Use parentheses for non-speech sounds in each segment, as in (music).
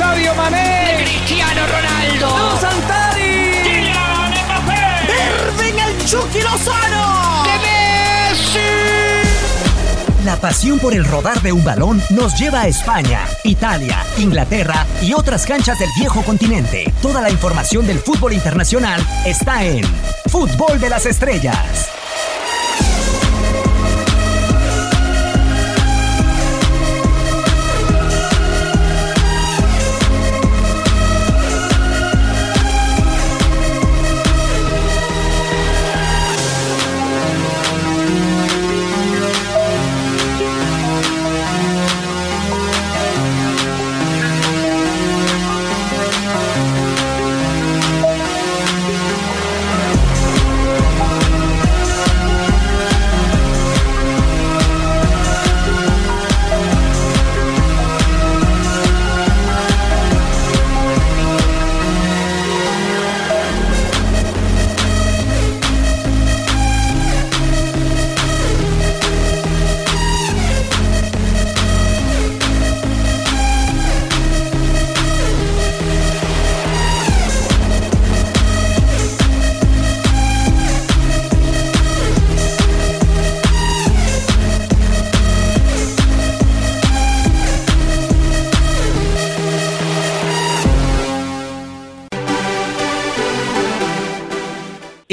Sadio Mané, Cristiano Ronaldo, ¡Dos Santari, Kylian Mbappé, Irving el Chucky Lozano, de Messi. La pasión por el rodar de un balón nos lleva a España, Italia, Inglaterra y otras canchas del viejo continente. Toda la información del fútbol internacional está en Fútbol de las Estrellas.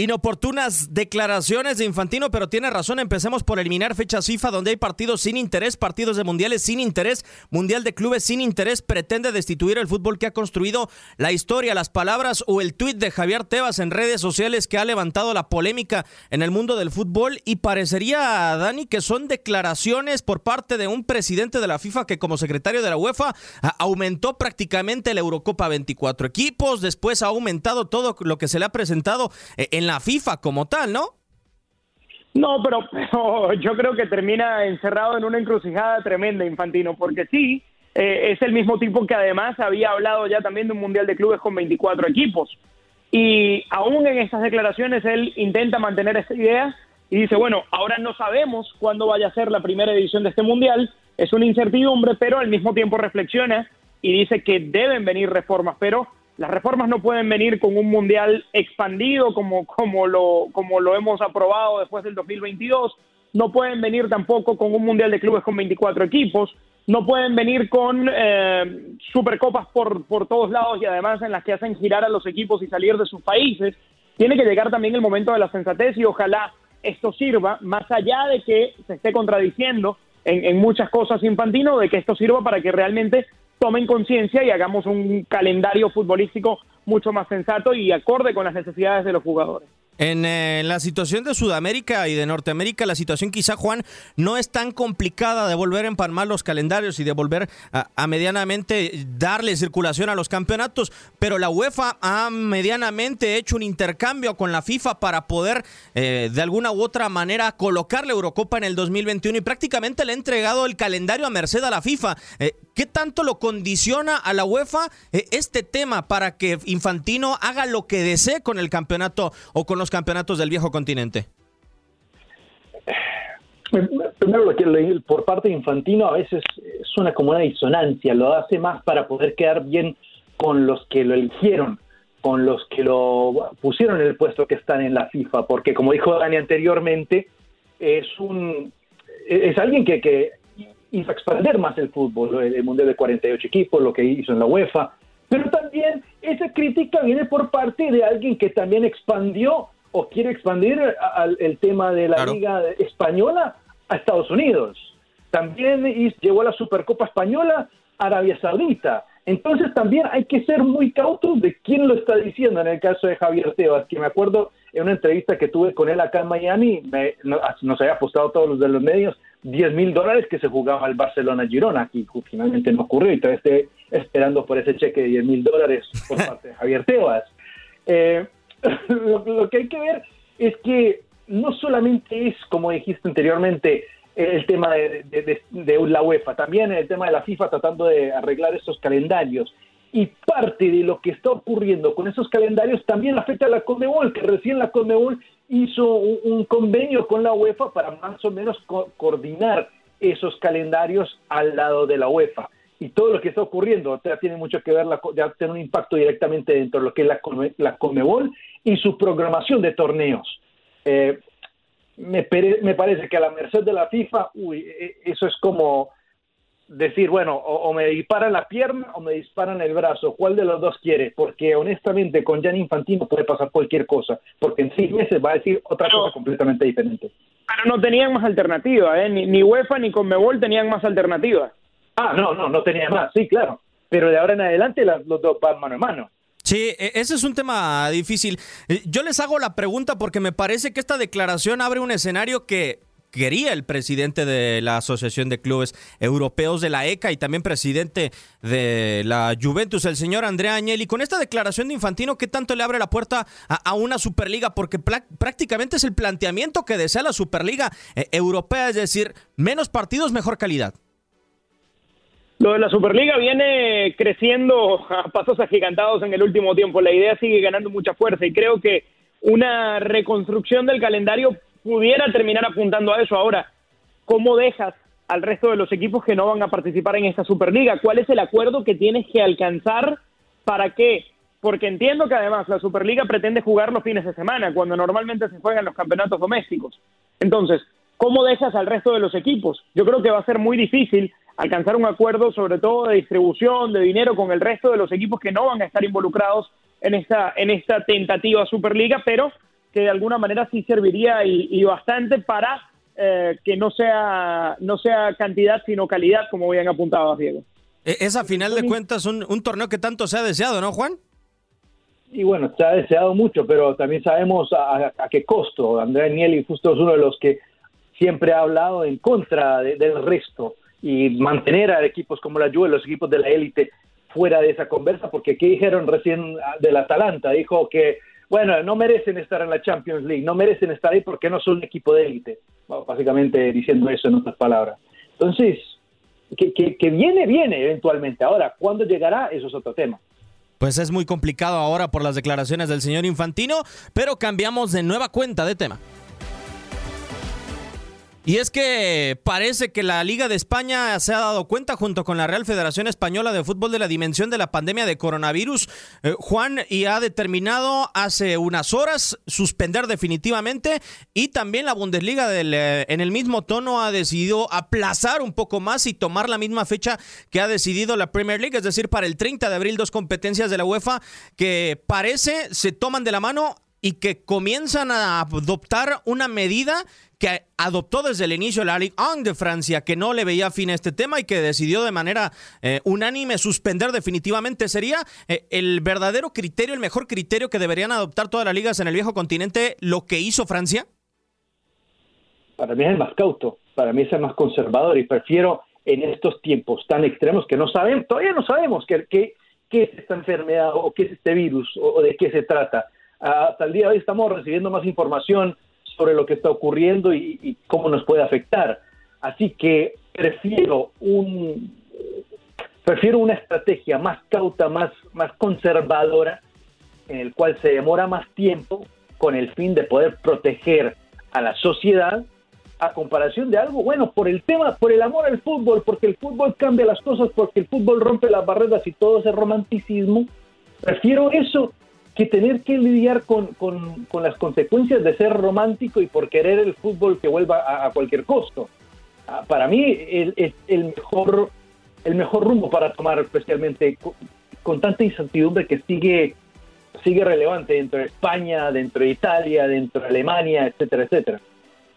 Inoportunas declaraciones de Infantino, pero tiene razón. Empecemos por eliminar fechas FIFA donde hay partidos sin interés, partidos de mundiales sin interés, mundial de clubes sin interés. Pretende destituir el fútbol que ha construido la historia, las palabras o el tuit de Javier Tebas en redes sociales que ha levantado la polémica en el mundo del fútbol. Y parecería, Dani, que son declaraciones por parte de un presidente de la FIFA que, como secretario de la UEFA, aumentó prácticamente la Eurocopa 24 equipos. Después ha aumentado todo lo que se le ha presentado eh, en la FIFA como tal, ¿no? No, pero, (laughs) yo creo que termina encerrado en una encrucijada tremenda, Infantino, porque sí, eh, es el mismo tipo que además había hablado ya también de un Mundial de Clubes con 24 equipos. Y aún en estas declaraciones él intenta mantener esa idea y dice, bueno, ahora no sabemos cuándo vaya a ser la primera edición de este Mundial, es una incertidumbre, pero al mismo tiempo reflexiona y dice que deben venir reformas, pero las reformas no pueden venir con un mundial expandido como, como, lo, como lo hemos aprobado después del 2022. No pueden venir tampoco con un mundial de clubes con 24 equipos. No pueden venir con eh, supercopas por, por todos lados y además en las que hacen girar a los equipos y salir de sus países. Tiene que llegar también el momento de la sensatez y ojalá esto sirva, más allá de que se esté contradiciendo en, en muchas cosas Infantino, de que esto sirva para que realmente tomen conciencia y hagamos un calendario futbolístico mucho más sensato y acorde con las necesidades de los jugadores. En eh, la situación de Sudamérica y de Norteamérica, la situación quizá, Juan, no es tan complicada de volver a empalmar los calendarios y de volver a, medianamente darle circulación a los campeonatos, pero la UEFA ha medianamente hecho un intercambio con la FIFA para poder eh, de alguna u otra manera colocar la Eurocopa en el 2021 y prácticamente le ha entregado el calendario a merced a la FIFA. Eh, ¿Qué tanto lo condiciona a la UEFA este tema para que Infantino haga lo que desee con el campeonato o con los campeonatos del viejo continente? Primero lo que leí por parte de Infantino a veces suena como una disonancia, lo hace más para poder quedar bien con los que lo eligieron, con los que lo pusieron en el puesto que están en la FIFA, porque como dijo Dani anteriormente, es un es alguien que, que hizo expandir más el fútbol, el Mundial de 48 equipos, lo que hizo en la UEFA, pero también esa crítica viene por parte de alguien que también expandió o quiere expandir al, el tema de la claro. Liga Española a Estados Unidos. También llegó a la Supercopa Española a Arabia Saudita. Entonces también hay que ser muy cautos de quién lo está diciendo en el caso de Javier Tebas, que me acuerdo en una entrevista que tuve con él acá en Miami, me, nos había apostado todos los de los medios 10 mil dólares que se jugaba el Barcelona-Girona, y finalmente no ocurrió y todavía estoy esperando por ese cheque de 10 mil dólares por (laughs) parte de Javier Tebas. Eh, lo, (laughs) lo que hay que ver es que no solamente es, como dijiste anteriormente, el tema de, de, de, de, la UEFA, también el tema de la FIFA tratando de arreglar esos calendarios. Y parte de lo que está ocurriendo con esos calendarios también afecta a la Conmebol, que recién la Conmebol hizo un, un convenio con la UEFA para más o menos co coordinar esos calendarios al lado de la UEFA. y todo lo que está ocurriendo ya tiene mucho que ver, la, ya tiene un impacto directamente dentro de lo que es la, la Comebol y su programación de torneos. Eh, me, me, parece que a la merced de la FIFA, uy, e, eso es como decir, bueno, o, me disparan la pierna o me disparan el brazo, ¿cuál de los dos quiere? Porque honestamente con Gianni Infantino puede pasar cualquier cosa, porque en seis meses va a decir otra cosa completamente diferente. Pero no tenían más alternativa, ¿eh? ni, ni UEFA ni Conmebol tenían más alternativa. Ah, no, no, no tenía más, sí, claro. Pero de ahora en adelante los dos van mano a mano. Sí, e, ese es un tema difícil. Eh, yo les hago la pregunta porque me parece que esta declaración abre un escenario que quería el presidente de la Asociación de Clubes Europeos de la ECA y también presidente de la Juventus, el señor Andrea Agnelli. Con esta declaración de Infantino, ¿qué tanto le abre la puerta a, una Superliga? Porque prácticamente es el planteamiento que desea la Superliga eh, Europea, es decir, menos partidos, mejor calidad. Lo de la Superliga viene creciendo a pasos agigantados en el último tiempo. La idea sigue ganando mucha fuerza y creo que una reconstrucción del calendario pudiera terminar apuntando a eso. Ahora, ¿cómo dejas al resto de los equipos que no van a participar en esta Superliga? ¿Cuál es el acuerdo que tienes que alcanzar para qué? Porque entiendo que además la Superliga pretende jugar los fines de semana, cuando normalmente se juegan los campeonatos domésticos. Entonces, ¿cómo dejas al resto de los equipos? Yo creo que va a ser muy difícil alcanzar un acuerdo sobre todo de distribución de dinero con el resto de los equipos que no van a estar involucrados en esta, en esta tentativa Superliga, pero que de alguna manera sí serviría y, bastante para eh, que no sea, no sea cantidad sino calidad, como bien apuntado Diego. E, es a final de cuentas un, un torneo que tanto se ha deseado, ¿no, Juan? Y bueno, se ha deseado mucho, pero también sabemos a, qué costo. Andrea Nieli justo es uno de los que siempre ha hablado en contra del resto y mantener a equipos como la Juve, los equipos de la élite, fuera de esa conversa, porque ¿qué dijeron recién del Atalanta? Dijo que, bueno, no merecen estar en la Champions League, no merecen estar ahí porque no son un equipo de élite, básicamente diciendo eso en otras palabras. Entonces, que, que viene, viene eventualmente. Ahora, ¿cuándo llegará? Eso es otro tema. Pues es muy complicado ahora por las declaraciones del señor Infantino, pero cambiamos de nueva cuenta de tema. Y es que parece que la Liga de España se ha dado cuenta junto con la Real Federación Española de Fútbol de la dimensión de la pandemia de coronavirus, eh, Juan, y ha determinado hace unas horas suspender definitivamente y también la Bundesliga del, eh, en el mismo tono ha decidido aplazar un poco más y tomar la misma fecha que ha decidido la Premier League, es decir, para el 30 de abril dos competencias de la UEFA que parece se toman de la mano y que comienzan a adoptar una medida que adoptó desde el inicio la Ligue 1 de Francia, que no le veía fin a este tema y que decidió de manera eh, unánime suspender definitivamente. ¿Sería eh, el verdadero criterio, el mejor criterio que deberían adoptar todas las ligas en el viejo continente lo que hizo Francia? Para mí es el más cauto, para mí es el más conservador y prefiero en estos tiempos tan extremos que no sabemos, todavía no sabemos qué, qué, es esta enfermedad o qué es este virus o de qué se trata. Hasta el día de hoy estamos recibiendo más información sobre lo que está ocurriendo y, cómo nos puede afectar. Así que prefiero un prefiero una estrategia más cauta, más, más conservadora, en el cual se demora más tiempo con el fin de poder proteger a la sociedad a comparación de algo bueno por el tema, por el amor al fútbol, porque el fútbol cambia las cosas, porque el fútbol rompe las barreras y todo ese romanticismo. Prefiero eso que tener que lidiar con, las consecuencias de ser romántico y por querer el fútbol que vuelva a, cualquier costo. Ah, para mí es el, mejor, el mejor rumbo para tomar, especialmente con, tanta incertidumbre que sigue, sigue relevante dentro de España, dentro de Italia, dentro de Alemania, etcétera, etcétera.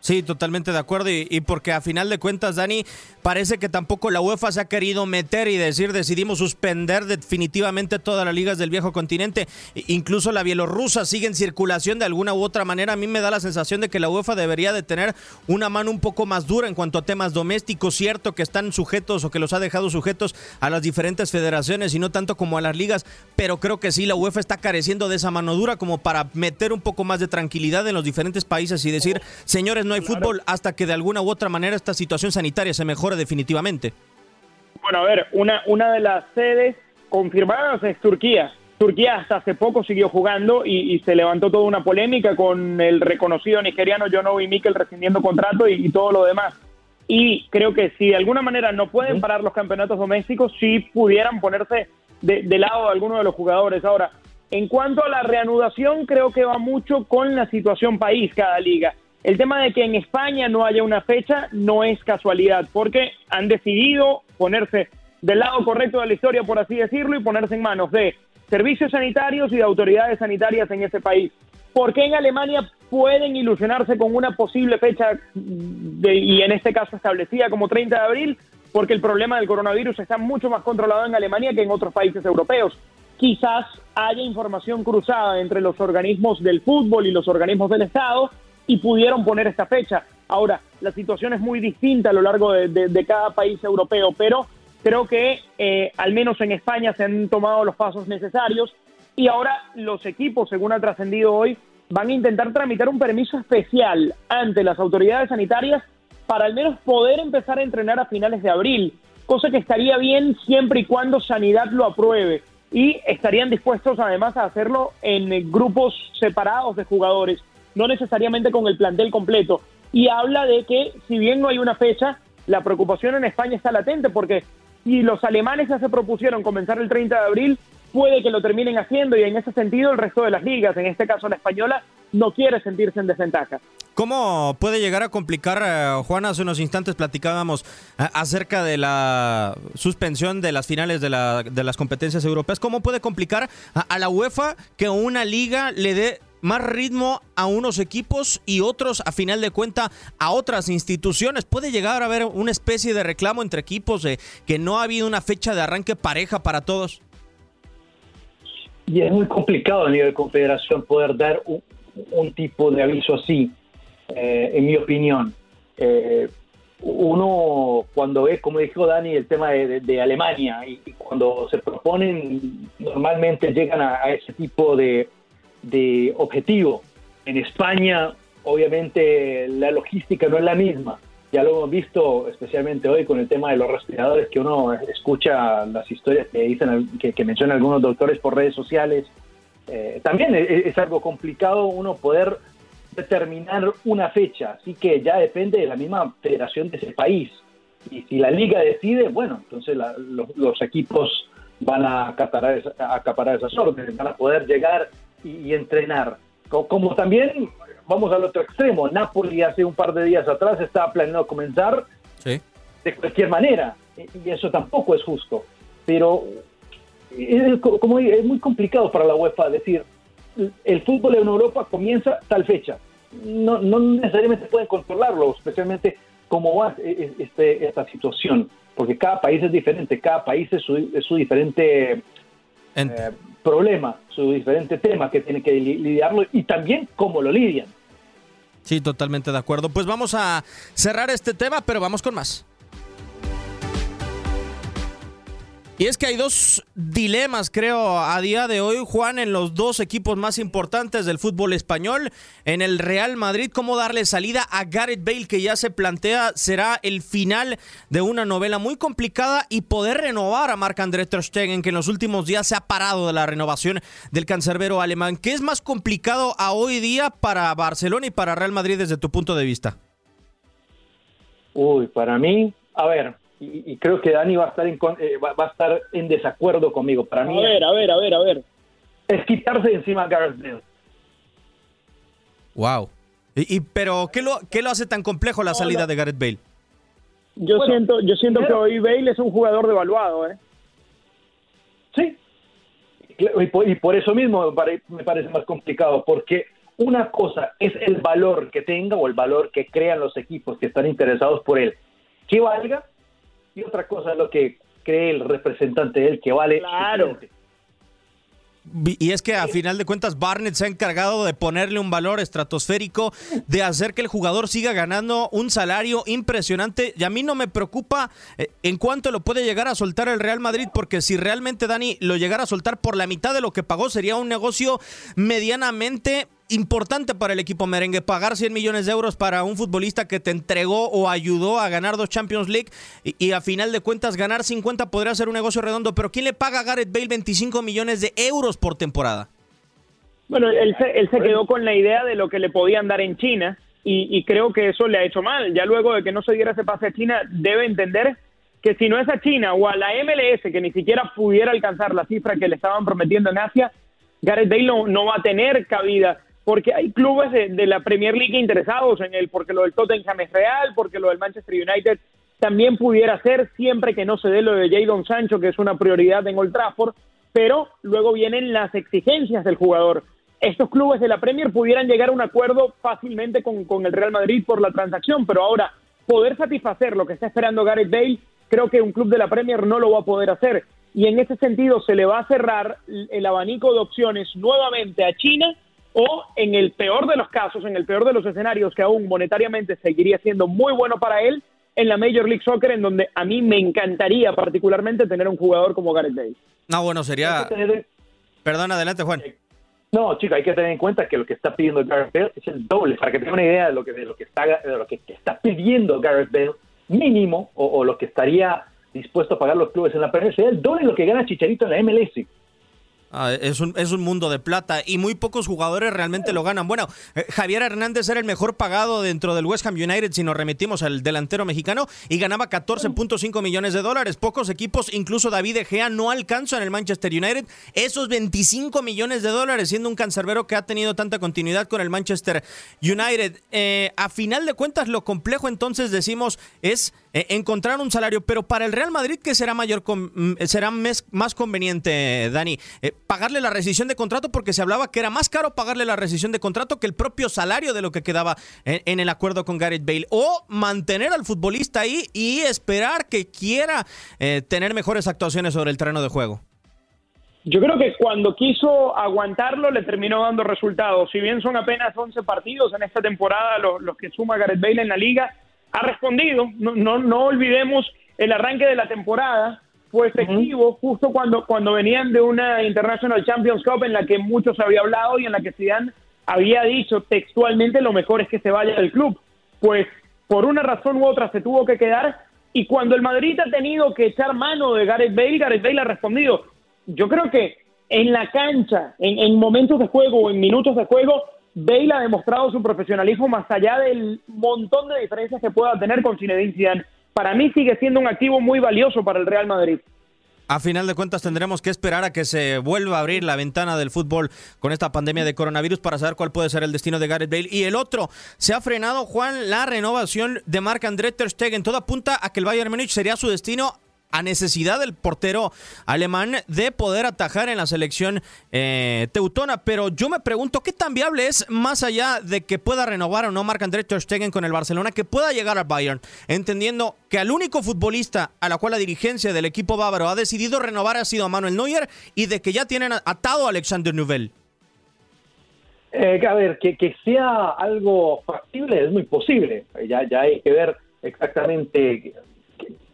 Sí, totalmente de acuerdo. Y, porque a final de cuentas, Dani, parece que tampoco la UEFA se ha querido meter y decir decidimos suspender definitivamente todas las ligas del viejo continente. Incluso la bielorrusa sigue en circulación de alguna u otra manera. A mí me da la sensación de que la UEFA debería de tener una mano un poco más dura en cuanto a temas domésticos. Cierto que están sujetos o que los ha dejado sujetos a las diferentes federaciones y no tanto como a las ligas. Pero creo que sí, la UEFA está careciendo de esa mano dura como para meter un poco más de tranquilidad en los diferentes países y decir, señores, no hay fútbol hasta que de alguna u otra manera esta situación sanitaria se mejore definitivamente. Bueno, a ver, una, una de las sedes confirmadas es Turquía. Turquía hasta hace poco siguió jugando y, se levantó toda una polémica con el reconocido nigeriano John Obi Mikel rescindiendo contrato y, todo lo demás. y creo que si de alguna manera no pueden parar los campeonatos domésticos, sí pudieran ponerse de, de lado de alguno de los jugadores. Ahora, en cuanto a la reanudación, creo que va mucho con la situación país cada liga. El tema de que en España no haya una fecha no es casualidad, porque han decidido ponerse del lado correcto de la historia, por así decirlo, y ponerse en manos de servicios sanitarios y de autoridades sanitarias en ese país. ¿Por qué en Alemania pueden ilusionarse con una posible fecha de, y en este caso establecida como 30 de abril? Porque el problema del coronavirus está mucho más controlado en Alemania que en otros países europeos quizás haya información cruzada entre los organismos del fútbol y los organismos del Estado y pudieron poner esta fecha. Ahora, la situación es muy distinta a lo largo de, cada país europeo, pero creo que eh, al menos en España se han tomado los pasos necesarios y ahora los equipos, según ha trascendido hoy, van a intentar tramitar un permiso especial ante las autoridades sanitarias para al menos poder empezar a entrenar a finales de abril, cosa que estaría bien siempre y cuando Sanidad lo apruebe y estarían dispuestos además a hacerlo en grupos separados de jugadores, no necesariamente con el plantel completo. Y habla de que si bien no hay una fecha, la preocupación en España está latente porque si los alemanes ya se propusieron comenzar el 30 de abril, puede que lo terminen haciendo y en ese sentido el resto de las ligas, en este caso la española, no quiere sentirse en desventaja. ¿Cómo puede llegar a complicar, eh, Juan? Hace unos instantes platicábamos eh, acerca de la suspensión de las finales de, las competencias europeas. ¿Cómo puede complicar a, la UEFA que una liga le dé más ritmo a unos equipos y otros, a final de cuenta, a otras instituciones. Puede llegar a haber una especie de reclamo entre equipos de que no ha habido una fecha de arranque pareja para todos. Y es muy complicado a nivel de confederación poder dar un tipo de aviso así. Eh, en mi opinión. Eh, uno cuando ve, como dijo Dani, el tema de, Alemania y, cuando se proponen, normalmente llegan a, ese tipo de, de, objetivo. En España, obviamente, la logística no es la misma. Ya lo hemos visto, especialmente hoy con el tema de los respiradores, que uno escucha las historias que dicen, que, mencionan algunos doctores por redes sociales. Eh, también es algo complicado uno poder determinar una fecha, así que ya depende de la misma federación de ese país. Y si la liga decide, bueno, entonces los, equipos van a acaparar, a acaparar esas órdenes, van a poder llegar y, entrenar. Como, también, vamos al otro extremo, Napoli hace un par de días atrás estaba planeando comenzar de cualquier manera, y eso tampoco es justo. Pero es, como es muy complicado para la UEFA decir, el fútbol en Europa comienza tal fecha. No, no necesariamente pueden controlarlo, especialmente cómo va e, e, este, esta situación, porque cada país es diferente, cada país es su, su diferente eh, problema, su diferente tema que tiene que lidiarlo y también cómo lo lidian. Sí, totalmente de acuerdo. Pues vamos a cerrar este tema, pero vamos con más. Y es que hay dos dilemas, creo, a día de hoy, Juan, en los dos equipos más importantes del fútbol español. En el Real Madrid, cómo darle salida a Gareth Bale, que ya se plantea será el final de una novela muy complicada y poder renovar a Marc-André Ter Stegen, que en los últimos días se ha parado de la renovación del cancerbero alemán. ¿Qué es más complicado a hoy día para Barcelona y para Real Madrid desde tu punto de vista? Uy, para mí, a ver, y, creo que Dani va a estar en, eh, va, a estar en desacuerdo conmigo. Para mí, a ver, a ver, a ver, a ver. Es quitarse encima a Gareth Bale. Wow. Y, pero ¿qué lo, ¿qué lo hace tan complejo la salida de Gareth Bale? Yo siento, yo siento que hoy Bale es un jugador devaluado, ¿eh? Sí. Y por, y por eso mismo me parece más complicado, porque una cosa es el valor que tenga o el valor que crean los equipos que están interesados por él. Que valga y otra cosa es lo que cree el representante de él que vale. Claro. Y es que a final de cuentas Barnett se ha encargado de ponerle un valor estratosférico, de hacer que el jugador siga ganando un salario impresionante. Y a mí no me preocupa eh, en cuánto lo puede llegar a soltar el Real Madrid, porque si realmente Dani lo llegara a soltar por la mitad de lo que pagó, sería un negocio medianamente importante para el equipo merengue pagar 100 millones de euros para un futbolista que te entregó o ayudó a ganar dos Champions League y, a final de cuentas ganar 50 podría ser un negocio redondo, pero ¿quién le paga a Gareth Bale 25 millones de euros por temporada? Bueno, él se, él se quedó con la idea de lo que le podían dar en China y, creo que eso le ha hecho mal. Ya luego de que no se diera ese pase a China, debe entender que si no es a China o a la MLS, que ni siquiera pudiera alcanzar la cifra que le estaban prometiendo en Asia, Gareth Bale no, va a tener cabida, porque hay clubes de, la Premier League interesados en él, porque lo del Tottenham es real, porque lo del Manchester United también pudiera ser, siempre que no se dé lo de Jadon Sancho, que es una prioridad en Old Trafford, pero luego vienen las exigencias del jugador. Estos clubes de la Premier pudieran llegar a un acuerdo fácilmente con, con el Real Madrid por la transacción, pero ahora poder satisfacer lo que está esperando Gareth Bale, creo que un club de la Premier no lo va a poder hacer y en ese sentido se le va a cerrar el abanico de opciones nuevamente a China o en el peor de los casos, en el peor de los escenarios que aún monetariamente seguiría siendo muy bueno para él en la Major League Soccer en donde a mí me encantaría particularmente tener un jugador como Gareth Bale. No, bueno, sería Perdón, adelante Juan. No, chica, hay que tener en cuenta que lo que está pidiendo Gareth Bale es el doble, para que tengan una idea de lo que de lo que está de lo que está pidiendo Gareth Bale mínimo o, o lo que estaría dispuesto a pagar los clubes en la Premier sería el doble de lo que gana Chicharito en la MLS. Ah, es, un, es un mundo de plata y muy pocos jugadores realmente lo ganan. Bueno, eh, Javier Hernández era el mejor pagado dentro del West Ham United si nos remitimos al delantero mexicano y ganaba 14.5 millones de dólares. Pocos equipos, incluso David Egea, no alcanzan en el Manchester United esos 25 millones de dólares, siendo un cancerbero que ha tenido tanta continuidad con el Manchester United. Eh, a final de cuentas, lo complejo entonces decimos es eh, encontrar un salario, pero para el Real Madrid, ¿qué será mayor mm, será más conveniente, Dani? Eh, pagarle la rescisión de contrato porque se hablaba que era más caro pagarle la rescisión de contrato que el propio salario de lo que quedaba en, el acuerdo con Gareth Bale. O mantener al futbolista ahí y esperar que quiera eh, tener mejores actuaciones sobre el terreno de juego. Yo creo que cuando quiso aguantarlo le terminó dando resultados. Si bien son apenas 11 partidos en esta temporada los, los que suma Gareth Bale en la liga, ha respondido. No, no, no olvidemos el arranque de la temporada. Fue efectivo justo cuando, cuando venían de una International Champions Cup en la que muchos había hablado y en la que Zidane había dicho textualmente lo mejor es que se vaya del club. Pues por una razón u otra se tuvo que quedar y cuando el Madrid ha tenido que echar mano de Gareth Bale, Gareth Bale ha respondido. Yo creo que en la cancha, en, en momentos de juego o en minutos de juego, Bale ha demostrado su profesionalismo más allá del montón de diferencias que pueda tener con Zinedine Zidane. Para mí sigue siendo un activo muy valioso para el Real Madrid. A final de cuentas tendremos que esperar a que se vuelva a abrir la ventana del fútbol con esta pandemia de coronavirus para saber cuál puede ser el destino de Gareth Bale. Y el otro, se ha frenado, Juan, la renovación de Marc-André Ter Stegen. Todo apunta a que el Bayern Múnich sería su destino a necesidad del portero alemán de poder atajar en la selección eh, teutona. Pero yo me pregunto, ¿qué tan viable es, más allá de que pueda renovar o no Marc-André Ter Stegen con el Barcelona, que pueda llegar al Bayern? Entendiendo que al único futbolista a la cual la dirigencia del equipo bávaro ha decidido renovar ha sido Manuel Neuer y de que ya tienen atado a Alexander Nubel. Eh, a ver, que, que, sea algo factible es muy posible. Ya, ya hay que ver exactamente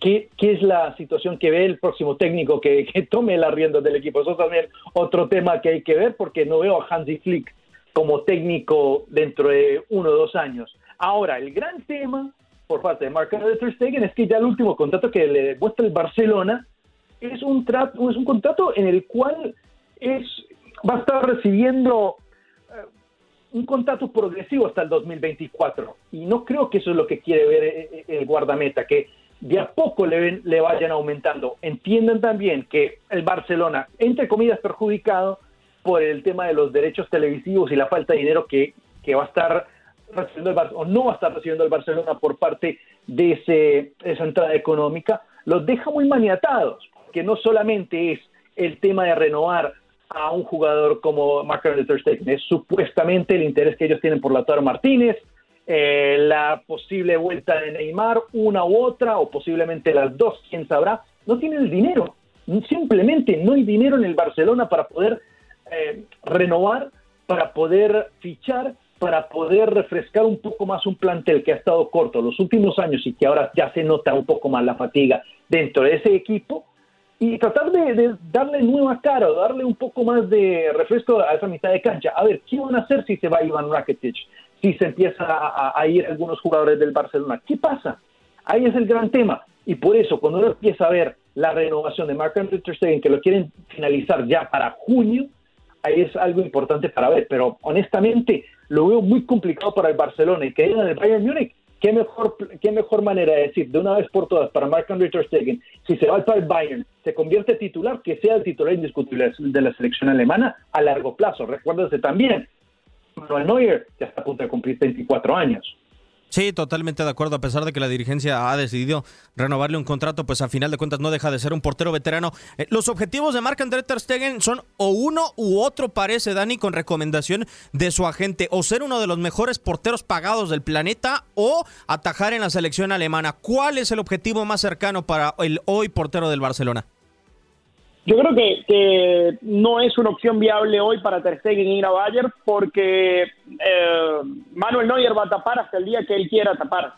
¿Qué, es la situación que ve el próximo técnico que, tome la rienda del equipo? Eso también otro tema que hay que ver porque no veo a Hansi Flick como técnico dentro de uno o dos años. Ahora, el gran tema por parte de Mark Ter Stegen es que ya el último contrato que le muestra el Barcelona es un, trato, es un contrato en el cual es, va a estar recibiendo eh, un contrato progresivo hasta el 2024. Y no creo que eso es lo que quiere ver eh, eh, el guardameta, que de a poco le, le vayan aumentando. Entiendan también que el Barcelona, entre comillas, perjudicado por el tema de los derechos televisivos y la falta de dinero que, que va a estar recibiendo el o no va a estar recibiendo el Barcelona por parte de ese, esa entrada económica, los deja muy maniatados, que no solamente es el tema de renovar a un jugador como Marc-André Ter Stegen, es supuestamente el interés que ellos tienen por Lautaro Martínez, eh, la posible vuelta de Neymar, una u otra, o posiblemente las dos, quién sabrá, no tienen el dinero. Simplemente no hay dinero en el Barcelona para poder eh, renovar, para poder fichar, para poder refrescar un poco más un plantel que ha estado corto los últimos años y que ahora ya se nota un poco más la fatiga dentro de ese equipo y tratar de, darle nueva cara, darle un poco más de refresco a esa mitad de cancha. A ver, ¿qué van a hacer si se va Iván Rakitic? Si se empieza a, ir algunos jugadores del Barcelona. ¿Qué pasa? Ahí es el gran tema. Y por eso, cuando uno empieza a ver la renovación de Ter Stegen, que lo quieren finalizar ya para junio, ahí es algo importante para ver. Pero honestamente, lo veo muy complicado para el Barcelona y que en el Bayern Múnich ¿Qué mejor, qué mejor manera de decir de una vez por todas para Ter Stegen, si se va para el Bayern, se convierte titular, que sea el titular indiscutible de la selección alemana a largo plazo. Recuérdense también, Manuel Neuer ya está a punto de cumplir 24 años. Sí, totalmente de acuerdo. A pesar de que la dirigencia ha decidido renovarle un contrato, pues a final de cuentas no deja de ser un portero veterano. Eh, los objetivos de Marc André Ter Stegen son o uno u otro, parece Dani, con recomendación de su agente, o ser uno de los mejores porteros pagados del planeta o atajar en la selección alemana. ¿Cuál es el objetivo más cercano para el hoy portero del Barcelona? Yo creo que, no es una opción viable hoy para Ter Stegen ir a Bayern porque eh, Manuel Neuer va a tapar hasta el día que él quiera tapar.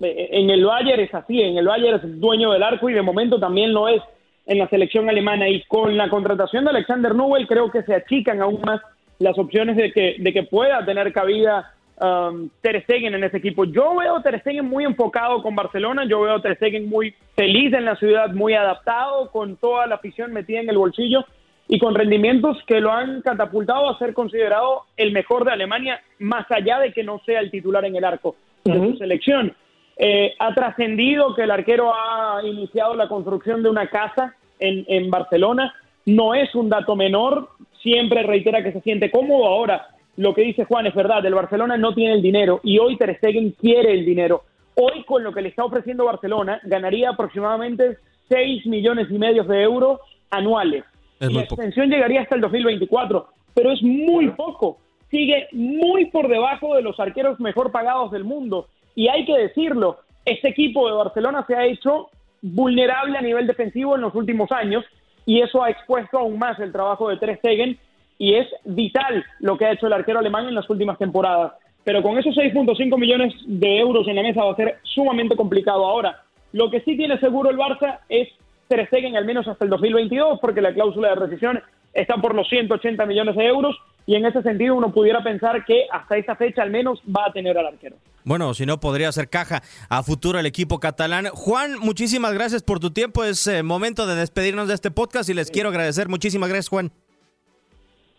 Eh, en el Bayern es así, en el Bayern es dueño del arco y de momento también lo es en la selección alemana. Y con la contratación de Alexander Nubel creo que se achican aún más las opciones de que, de que pueda tener cabida um, Ter Stegen en ese equipo. Yo veo a Ter Stegen muy enfocado con Barcelona, yo veo a Ter Stegen muy feliz en la ciudad, muy adaptado, con toda la afición metida en el bolsillo y con rendimientos que lo han catapultado a ser considerado el mejor de Alemania, más allá de que no sea el titular en el arco de su selección. Eh, ha trascendido que el arquero ha iniciado la construcción de una casa en, en Barcelona. No es un dato menor, siempre reitera que se siente cómodo. Ahora, lo que dice Juan es verdad, el Barcelona no tiene el dinero y hoy Ter Stegen quiere el dinero. Hoy con lo que le está ofreciendo Barcelona ganaría aproximadamente 6 millones y medio de euros anuales. y la extensión llegaría hasta el 2024, pero es muy poco. Sigue muy por debajo de los arqueros mejor pagados del mundo. Y hay que decirlo, este equipo de Barcelona se ha hecho vulnerable a nivel defensivo en los últimos años y eso ha expuesto aún más el trabajo de Ter Stegen y es vital lo que ha hecho el arquero alemán en las últimas temporadas. Pero con esos 6.5 millones de euros en la mesa va a ser sumamente complicado ahora. Lo que sí tiene seguro el Barça es Ter Stegen al menos hasta el 2022 porque la cláusula de rescisión está por los 180 millones de euros y en ese sentido uno pudiera pensar que hasta esa fecha al menos va a tener al arquero. Bueno, si no, podría ser caja a futuro el equipo catalán. Juan, muchísimas gracias por tu tiempo. Es eh, momento de despedirnos de este podcast y les quiero agradecer. Muchísimas gracias, Juan.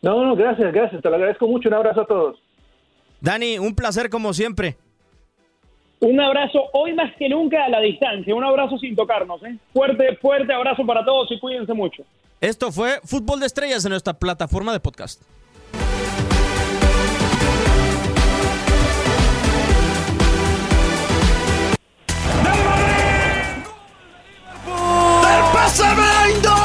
No, no, gracias, gracias. Te lo agradezco mucho. Un abrazo a todos. Dani, un placer como siempre. Un abrazo hoy más que nunca a la distancia. Un abrazo sin tocarnos. ¿eh? Fuerte, fuerte abrazo para todos y cuídense mucho. Esto fue Fútbol de Estrellas en nuestra plataforma de podcast. ¡Madre mía! ¡Qué